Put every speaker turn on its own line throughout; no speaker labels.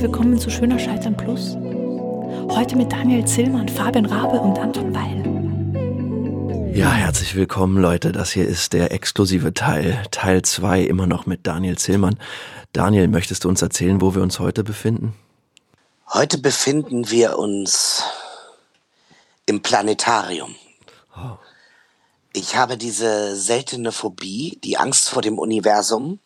herzlich willkommen zu Schöner Scheitern Plus. Heute mit Daniel Zillmann, Fabian Rabe und Anton Weil.
Ja, herzlich willkommen, Leute. Das hier ist der exklusive Teil, Teil 2, immer noch mit Daniel Zillmann. Daniel, möchtest du uns erzählen, wo wir uns heute befinden?
Heute befinden wir uns im Planetarium. Oh. Ich habe diese seltene Phobie, die Angst vor dem Universum.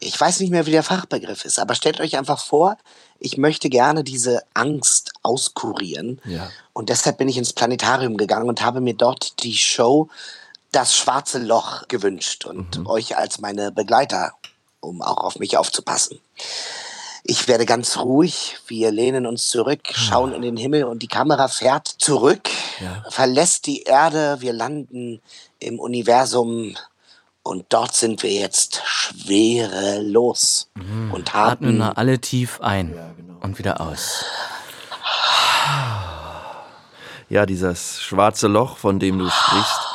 Ich weiß nicht mehr, wie der Fachbegriff ist, aber stellt euch einfach vor, ich möchte gerne diese Angst auskurieren. Ja. Und deshalb bin ich ins Planetarium gegangen und habe mir dort die Show Das schwarze Loch gewünscht und mhm. euch als meine Begleiter, um auch auf mich aufzupassen. Ich werde ganz ruhig. Wir lehnen uns zurück, schauen in den Himmel und die Kamera fährt zurück, ja. verlässt die Erde. Wir landen im Universum und dort sind wir jetzt schwerelos mhm. und haben.
Atmen mal alle tief ein ja, genau. und wieder aus.
Ja, dieses schwarze Loch, von dem du sprichst,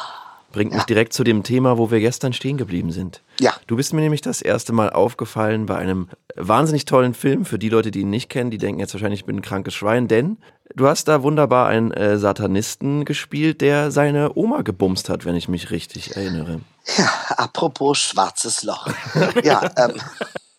Bringt ja. mich direkt zu dem Thema, wo wir gestern stehen geblieben sind.
Ja.
Du bist mir nämlich das erste Mal aufgefallen bei einem wahnsinnig tollen Film. Für die Leute, die ihn nicht kennen, die denken jetzt wahrscheinlich, ich bin ein krankes Schwein, denn du hast da wunderbar einen äh, Satanisten gespielt, der seine Oma gebumst hat, wenn ich mich richtig erinnere.
Ja, apropos schwarzes Loch. ja, ähm,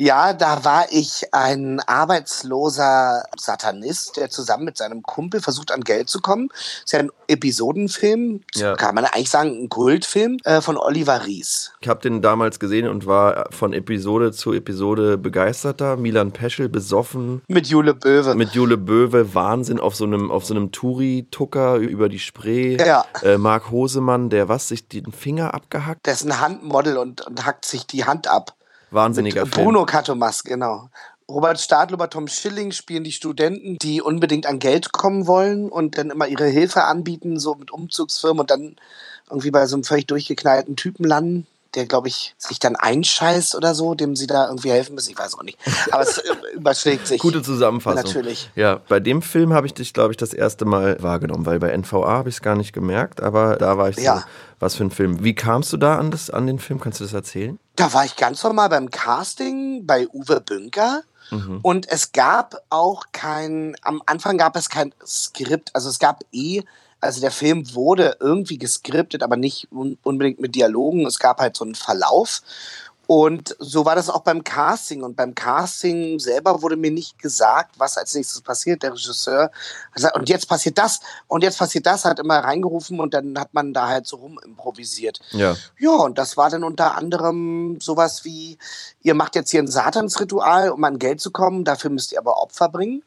ja, da war ich ein arbeitsloser Satanist, der zusammen mit seinem Kumpel versucht, an Geld zu kommen. Das ist ja ein Episodenfilm, ja. kann man eigentlich sagen, ein Kultfilm äh, von Oliver Ries.
Ich habe den damals gesehen und war von Episode zu Episode begeisterter. Milan Peschel besoffen.
Mit Jule Böwe.
Mit Jule Böwe, Wahnsinn auf so einem, auf so einem Touri-Tucker über die Spree. Ja. Äh, Marc Hosemann, der was, sich den Finger abgehackt?
Der ist ein Handmodel und, und hackt sich die Hand ab.
Wahnsinniger
Mit Film. Bruno Katomas, genau. Robert Stadlober, Tom Schilling spielen die Studenten, die unbedingt an Geld kommen wollen und dann immer ihre Hilfe anbieten, so mit Umzugsfirmen und dann irgendwie bei so einem völlig durchgeknallten Typen landen, der, glaube ich, sich dann einscheißt oder so, dem sie da irgendwie helfen müssen. Ich weiß auch nicht. Aber es überschlägt sich.
Gute Zusammenfassung.
Natürlich.
Ja, bei dem Film habe ich dich, glaube ich, das erste Mal wahrgenommen, weil bei NVA habe ich es gar nicht gemerkt, aber da war ich so, ja. was für ein Film. Wie kamst du da an, das, an den Film? Kannst du das erzählen?
Da war ich ganz normal beim Casting bei Uwe Bünker. Mhm. Und es gab auch kein, am Anfang gab es kein Skript, also es gab eh also der Film wurde irgendwie geskriptet, aber nicht unbedingt mit Dialogen. Es gab halt so einen Verlauf. Und so war das auch beim Casting. Und beim Casting selber wurde mir nicht gesagt, was als nächstes passiert. Der Regisseur hat gesagt, und jetzt passiert das, und jetzt passiert das, hat immer reingerufen und dann hat man da halt so rum improvisiert.
Ja.
Ja, und das war dann unter anderem sowas wie, ihr macht jetzt hier ein Satansritual, um an Geld zu kommen, dafür müsst ihr aber Opfer bringen.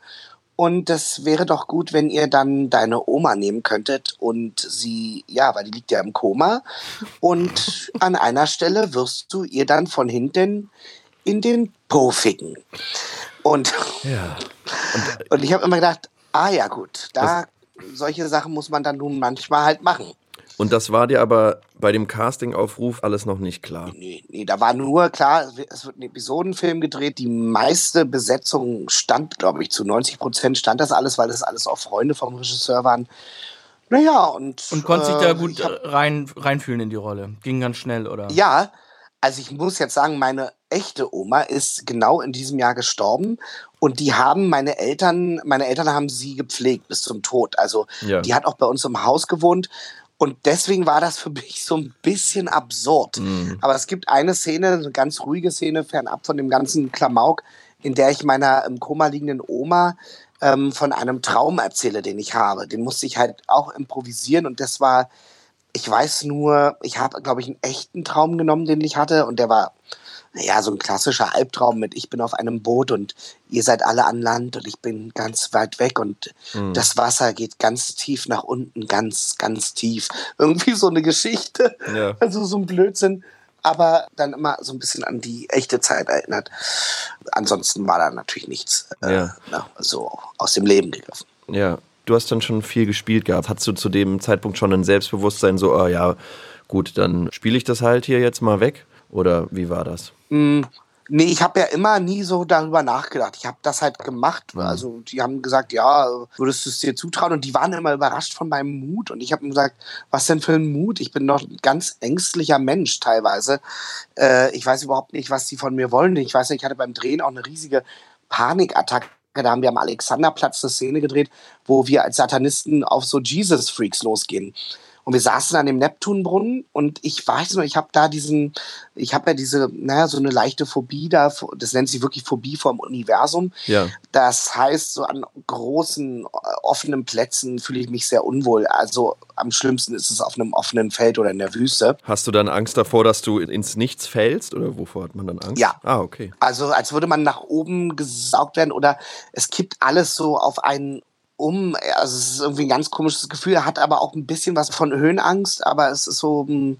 Und das wäre doch gut, wenn ihr dann deine Oma nehmen könntet und sie, ja, weil die liegt ja im Koma. Und an einer Stelle wirst du ihr dann von hinten in den Po ficken. Und, ja. und, und ich habe immer gedacht, ah ja gut, da solche Sachen muss man dann nun manchmal halt machen.
Und das war dir aber bei dem Castingaufruf alles noch nicht klar?
Nee, nee, da war nur klar, es wird ein Episodenfilm gedreht. Die meiste Besetzung stand, glaube ich, zu 90 Prozent stand das alles, weil das alles auch Freunde vom Regisseur waren. Naja, und.
Und konnte sich da äh, gut hab, rein, reinfühlen in die Rolle. Ging ganz schnell, oder?
Ja, also ich muss jetzt sagen, meine echte Oma ist genau in diesem Jahr gestorben und die haben meine Eltern, meine Eltern haben sie gepflegt bis zum Tod. Also ja. die hat auch bei uns im Haus gewohnt und deswegen war das für mich so ein bisschen absurd. Mhm. Aber es gibt eine Szene, eine ganz ruhige Szene, fernab von dem ganzen Klamauk, in der ich meiner im Koma liegenden Oma ähm, von einem Traum erzähle, den ich habe. Den musste ich halt auch improvisieren und das war, ich weiß nur, ich habe, glaube ich, einen echten Traum genommen, den ich hatte und der war naja, so ein klassischer Albtraum mit, ich bin auf einem Boot und ihr seid alle an Land und ich bin ganz weit weg und mhm. das Wasser geht ganz tief nach unten, ganz, ganz tief. Irgendwie so eine Geschichte. Ja. Also so ein Blödsinn. Aber dann immer so ein bisschen an die echte Zeit erinnert. Ansonsten war da natürlich nichts äh, ja. na, so aus dem Leben gegriffen.
Ja, du hast dann schon viel gespielt gehabt. Hattest du zu dem Zeitpunkt schon ein Selbstbewusstsein, so, oh ja, gut, dann spiele ich das halt hier jetzt mal weg? Oder wie war das?
Mm, nee, ich habe ja immer nie so darüber nachgedacht. Ich habe das halt gemacht. Also die haben gesagt, ja, würdest du es dir zutrauen? Und die waren immer überrascht von meinem Mut. Und ich habe gesagt, was denn für ein Mut? Ich bin doch ein ganz ängstlicher Mensch teilweise. Äh, ich weiß überhaupt nicht, was die von mir wollen. Ich weiß nicht, ich hatte beim Drehen auch eine riesige Panikattacke. Da haben wir am Alexanderplatz eine Szene gedreht, wo wir als Satanisten auf so Jesus-Freaks losgehen. Und wir saßen an dem Neptunbrunnen und ich weiß nur, ich habe da diesen, ich habe ja diese, naja, so eine leichte Phobie da, das nennt sich wirklich Phobie vom Universum.
Ja.
Das heißt, so an großen, offenen Plätzen fühle ich mich sehr unwohl. Also am schlimmsten ist es auf einem offenen Feld oder in der Wüste.
Hast du dann Angst davor, dass du ins Nichts fällst oder wovor hat man dann Angst?
Ja.
Ah, okay.
Also als würde man nach oben gesaugt werden oder es kippt alles so auf einen um. Also es ist irgendwie ein ganz komisches Gefühl. Er hat aber auch ein bisschen was von Höhenangst, aber es ist so, hm,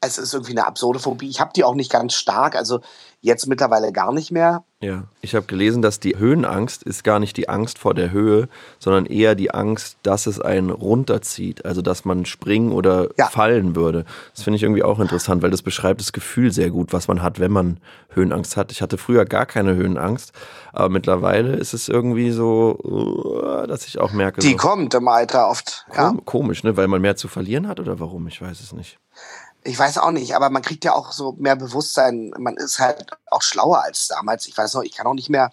es ist irgendwie eine absurde Phobie. Ich habe die auch nicht ganz stark. Also Jetzt mittlerweile gar nicht mehr.
Ja, ich habe gelesen, dass die Höhenangst ist gar nicht die Angst vor der Höhe, sondern eher die Angst, dass es einen runterzieht, also dass man springen oder ja. fallen würde. Das finde ich irgendwie auch interessant, weil das beschreibt das Gefühl sehr gut, was man hat, wenn man Höhenangst hat. Ich hatte früher gar keine Höhenangst, aber mittlerweile ist es irgendwie so, uh, dass ich auch merke.
Die
so,
kommt im Alter oft.
Ja. Komisch, ne? Weil man mehr zu verlieren hat oder warum? Ich weiß es nicht.
Ich weiß auch nicht, aber man kriegt ja auch so mehr Bewusstsein. Man ist halt auch schlauer als damals. Ich weiß noch, ich kann auch nicht mehr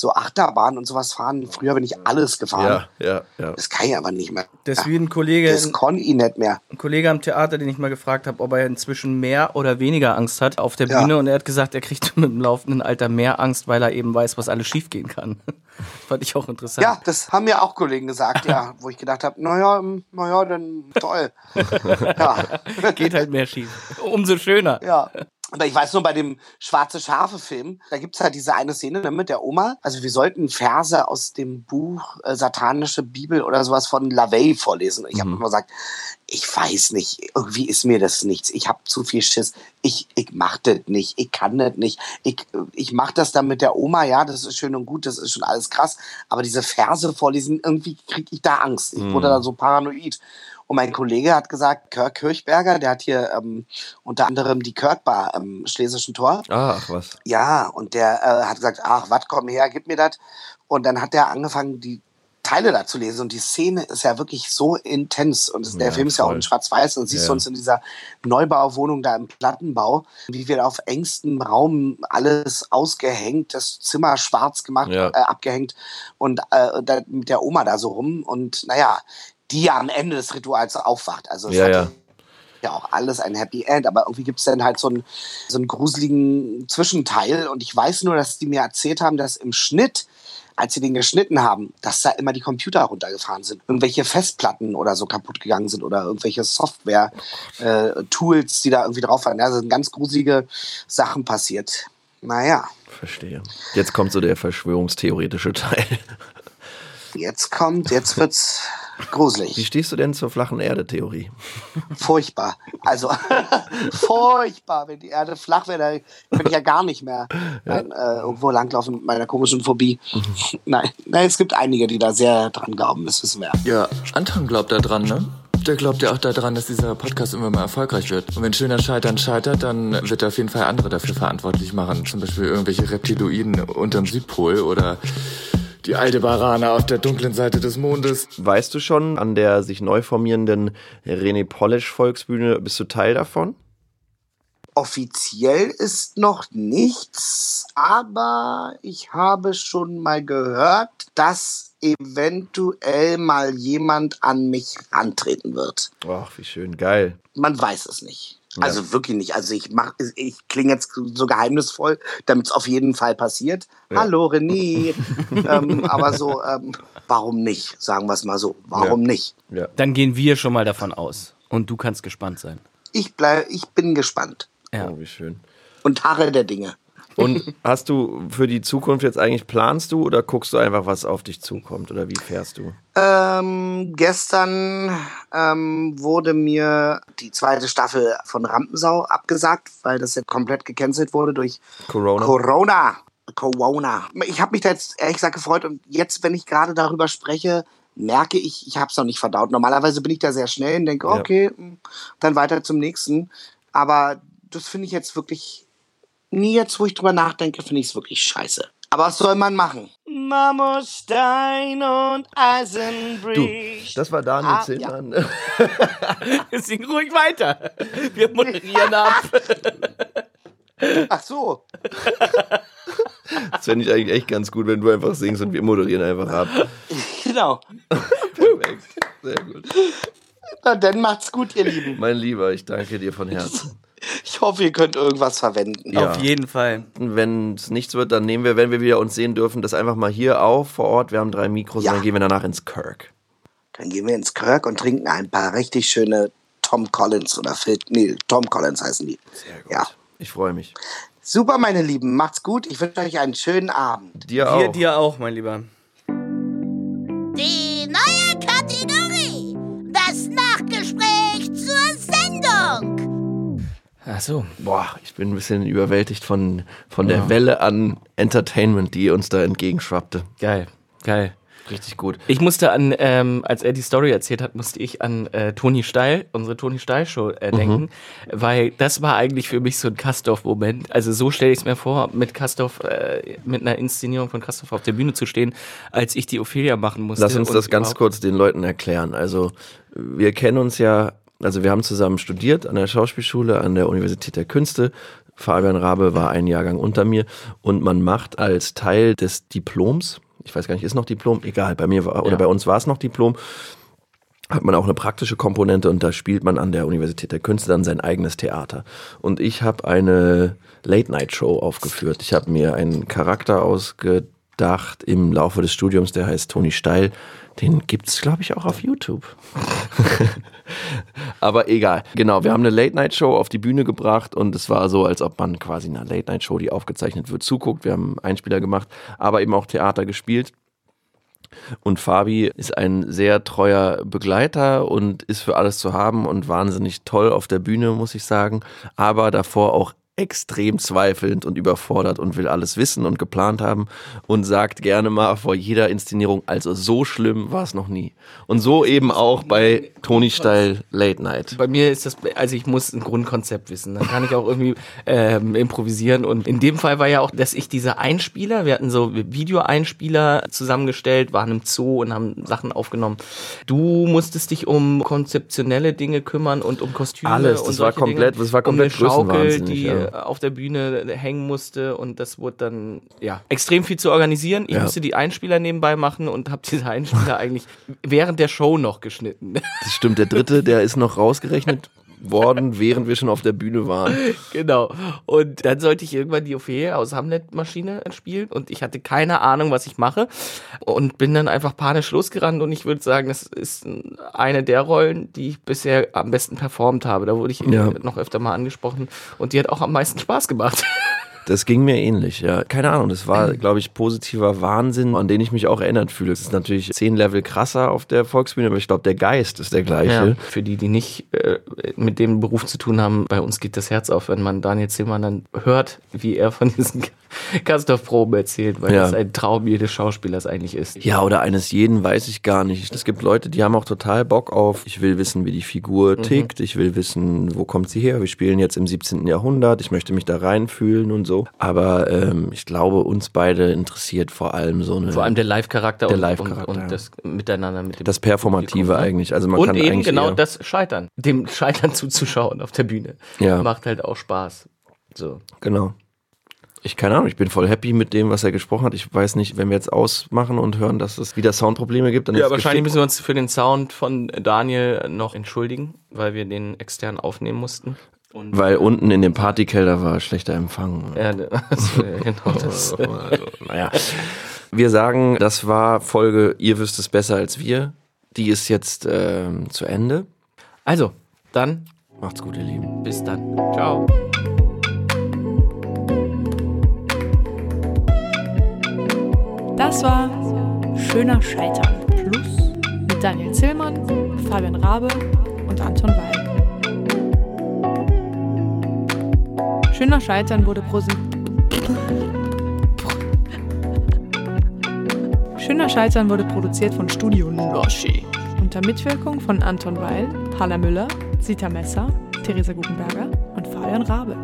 so Achterbahn und sowas fahren. Früher bin ich alles gefahren.
Ja, ja, ja.
Das kann ich aber nicht mehr.
Das wie ein Kollege.
Das kann ich nicht mehr.
Ein Kollege am Theater, den ich mal gefragt habe, ob er inzwischen mehr oder weniger Angst hat auf der Bühne. Ja. Und er hat gesagt, er kriegt mit dem laufenden Alter mehr Angst, weil er eben weiß, was alles schiefgehen kann. Fand ich auch interessant.
Ja, das haben mir auch Kollegen gesagt, ja, wo ich gedacht habe, naja, naja, dann toll.
ja. Geht halt mehr schief. Umso schöner.
Ja. Aber ich weiß nur, bei dem Schwarze Schafe-Film, da gibt's halt diese eine Szene ne, mit der Oma. Also wir sollten Verse aus dem Buch äh, Satanische Bibel oder sowas von LaVey vorlesen. Ich habe mhm. immer gesagt, ich weiß nicht, irgendwie ist mir das nichts. Ich habe zu viel Schiss. Ich, ich mach das nicht. Ich kann das nicht. Ich, ich mach das dann mit der Oma, ja, das ist schön und gut, das ist schon alles krass. Aber diese Verse vorlesen, irgendwie kriege ich da Angst. Ich wurde mhm. da so paranoid. Und mein Kollege hat gesagt, Kirk Kirchberger, der hat hier ähm, unter anderem die Kirkbar am Schlesischen Tor.
Ah, ach was.
Ja, und der äh, hat gesagt, ach, was, komm her, gib mir das. Und dann hat er angefangen, die Teile da zu lesen. Und die Szene ist ja wirklich so intens. Und der ja, Film ist ja auch in Schwarz-Weiß. Und siehst ja. du uns in dieser Neubauwohnung da im Plattenbau, wie wir auf engstem Raum alles ausgehängt, das Zimmer schwarz gemacht, ja. äh, abgehängt und äh, da, mit der Oma da so rum. Und naja, die ja am Ende des Rituals aufwacht. Also es
ja,
hat
ja.
ja auch alles ein Happy End, aber irgendwie gibt es dann halt so einen, so einen gruseligen Zwischenteil. Und ich weiß nur, dass die mir erzählt haben, dass im Schnitt als sie den geschnitten haben, dass da immer die Computer runtergefahren sind. Irgendwelche Festplatten oder so kaputt gegangen sind oder irgendwelche Software-Tools, äh, die da irgendwie drauf waren. Da sind ganz gruselige Sachen passiert. Naja.
Verstehe. Jetzt kommt so der verschwörungstheoretische Teil.
Jetzt kommt, jetzt wird's gruselig.
Wie stehst du denn zur flachen Erde-Theorie?
Furchtbar. Also furchtbar. Wenn die Erde flach wäre, dann könnte ich ja gar nicht mehr ja. Nein, äh, irgendwo langlaufen mit meiner komischen Phobie. Mhm. Nein. Nein, es gibt einige, die da sehr dran glauben, das wissen wir.
Ja, Anton glaubt da dran, ne? Der glaubt ja auch daran, dass dieser Podcast immer mal erfolgreich wird. Und wenn schöner Scheitern scheitert, dann wird er auf jeden Fall andere dafür verantwortlich machen. Zum Beispiel irgendwelche Reptiloiden unterm Südpol oder die alte Barane auf der dunklen Seite des Mondes.
Weißt du schon, an der sich neu formierenden René Polish Volksbühne, bist du Teil davon?
Offiziell ist noch nichts, aber ich habe schon mal gehört, dass eventuell mal jemand an mich antreten wird.
Ach, wie schön, geil. Man
weiß es nicht. Ja. Also wirklich nicht. Also ich mach, ich klinge jetzt so geheimnisvoll, damit es auf jeden Fall passiert. Ja. Hallo René. ähm, aber so, ähm, warum nicht? Sagen wir es mal so. Warum
ja.
nicht?
Dann gehen wir schon mal davon aus. Und du kannst gespannt sein.
Ich bleib, ich bin gespannt.
Ja. Oh, wie schön.
Und harre der Dinge.
Und hast du für die Zukunft jetzt eigentlich planst du oder guckst du einfach, was auf dich zukommt oder wie fährst du?
Ähm, gestern ähm, wurde mir die zweite Staffel von Rampensau abgesagt, weil das ja komplett gecancelt wurde durch
Corona.
Corona. Corona. Ich habe mich da jetzt ehrlich gesagt gefreut und jetzt, wenn ich gerade darüber spreche, merke ich, ich habe es noch nicht verdaut. Normalerweise bin ich da sehr schnell und denke, okay, ja. dann weiter zum nächsten. Aber das finde ich jetzt wirklich nie jetzt, wo ich drüber nachdenke, finde ich es wirklich scheiße. Aber was soll man machen? Marmorstein und Eisenbrich.
Du, das war Daniel ah, Zillmann.
Ja. Sing ruhig weiter. Wir moderieren ab.
Ach so.
Das fände ich eigentlich echt ganz gut, wenn du einfach singst und wir moderieren einfach ab.
Genau.
Perfekt. Sehr gut.
Na, dann macht's gut, ihr Lieben.
Mein Lieber, ich danke dir von Herzen.
Ich hoffe, ihr könnt irgendwas verwenden.
Ja.
Auf jeden Fall.
Wenn es nichts wird, dann nehmen wir, wenn wir wieder uns sehen dürfen, das einfach mal hier auf vor Ort. Wir haben drei Mikros
Ja.
und dann gehen wir danach ins Kirk.
Dann gehen wir ins Kirk und trinken ein paar richtig schöne Tom Collins oder Phil, nee, Tom Collins heißen die.
Sehr gut.
Ja.
Ich freue mich.
Super, meine Lieben. Macht's gut. Ich wünsche euch einen schönen Abend.
Dir
Dir,
auch.
dir auch, mein Lieber.
Die neue
Ach so.
Boah, ich bin ein bisschen überwältigt von, von der Welle an Entertainment, die uns da entgegenschwappte.
Geil. Geil.
Richtig gut.
Ich musste an, ähm, als er die Story erzählt hat, musste ich an äh, Toni Steil, unsere Toni Steil Show äh, denken, weil das war eigentlich für mich so ein Kastorf-Moment. Also so stelle ich es mir vor, mit Kastorf, äh, mit einer Inszenierung von Kastorf auf der Bühne zu stehen, als ich die Ophelia machen musste.
Lass uns das ganz kurz den Leuten erklären. Also, wir kennen uns ja, also wir haben zusammen studiert an der Schauspielschule, an der Universität der Künste. Fabian Rabe war ein Jahrgang unter mir und man macht als Teil des Diploms, ich weiß gar nicht, ist noch Diplom? Egal, bei mir war, oder
Ja.
bei uns war es noch Diplom, hat man auch eine praktische Komponente und da spielt man an der Universität der Künste dann sein eigenes Theater. Und ich habe eine Late-Night-Show aufgeführt. Ich habe mir einen Charakter ausgedacht im Laufe des Studiums, der heißt Toni Steil. Den gibt's, glaube ich, auch auf YouTube. Aber egal. Genau, wir haben eine Late-Night-Show auf die Bühne gebracht und es war so, als ob man quasi einer Late-Night-Show, die aufgezeichnet wird, zuguckt. Wir haben Einspieler gemacht, aber eben auch Theater gespielt. Und Fabi ist ein sehr treuer Begleiter und ist für alles zu haben und wahnsinnig toll auf der Bühne, muss ich sagen. Aber davor auch extrem zweifelnd und überfordert und will alles wissen und geplant haben und sagt gerne mal vor jeder Inszenierung, also so schlimm war es noch nie. Und so eben auch bei Toni Steil Late Night.
Bei mir ist das, also ich muss ein Grundkonzept wissen. Dann kann ich auch irgendwie ähm, improvisieren. Und in dem Fall war ja auch, dass ich diese Einspieler, wir hatten so Videoeinspieler zusammengestellt, waren im Zoo und haben Sachen aufgenommen. Du musstest dich um konzeptionelle Dinge kümmern und um Kostüme.
Alles,
und
das war komplett-
Dinge.
das war komplett
um eine Schaukel, die
ja.
Auf der Bühne hängen musste und das wurde dann ja extrem viel zu organisieren. Ich
Ja.
musste die Einspieler nebenbei machen und habe diese Einspieler eigentlich während der Show noch geschnitten.
Das stimmt, der dritte, der ist noch rausgerechnet worden, während wir schon auf der Bühne waren.
Genau. Und dann sollte ich irgendwann die Ophelia aus Hamlet-Maschine spielen und ich hatte keine Ahnung, was ich mache und bin dann einfach panisch losgerannt und ich würde sagen, das ist eine der Rollen, die ich bisher am besten performt habe. Da wurde ich
Ja.
noch öfter mal angesprochen und die hat auch am meisten Spaß gemacht.
Das ging mir ähnlich, ja. Keine Ahnung, das war, glaube ich, positiver Wahnsinn, an den ich mich auch erinnert fühle. Es ist natürlich zehn Level krasser auf der Volksbühne, aber ich glaube, der Geist ist der gleiche.
Für die, die nicht äh, mit dem Beruf zu tun haben, bei uns geht das Herz auf, wenn man Daniel Zimmermann dann hört, wie er von diesen Kastorf-Proben erzählt, weil
Ja.
das ein Traum jedes Schauspielers eigentlich ist.
Ja, oder eines jeden weiß ich gar nicht. Es gibt Leute, die haben auch total Bock auf, ich will wissen, wie die Figur tickt, ich will wissen, wo kommt sie her, wir spielen jetzt im 17. Jahrhundert, ich möchte mich da reinfühlen und so. Aber ähm, ich glaube, uns beide interessiert vor allem so eine...
Vor allem der Live-Charakter
Der
und,
Live-Charakter,
und,
ja.
und das Miteinander mit dem
das Performative
ne?
eigentlich. Also man
und
kann
eben
eigentlich
genau das Scheitern. Dem Scheitern zuzuschauen auf der Bühne.
Ja.
Macht halt auch Spaß. So.
Genau. Ich keine Ahnung, ich bin voll happy mit dem, was er gesprochen hat. Ich weiß nicht, wenn wir jetzt ausmachen und hören, dass es wieder Soundprobleme gibt, dann
Ja,
ist es
wahrscheinlich müssen wir uns für den Sound von Daniel noch entschuldigen, weil wir den extern aufnehmen mussten. Und
weil unten in dem Partykeller war schlechter Empfang.
ja, also, genau das.
Naja. Wir sagen, das war Folge Ihr wisst es besser als wir. Die ist jetzt ähm, zu Ende.
Also, dann
Macht's gut, ihr Lieben.
bis dann. Ciao.
Das war Schöner Scheitern Plus mit Daniel Zillmann, Fabian Rabe und Anton Weil. Schöner Scheitern wurde präsentiert. Schöner Scheitern wurde produziert von Studio Noschi. Unter Mitwirkung von Anton Weil, Halla Müller, Sita Messer, Theresa Guggenberger und Fabian Rabe.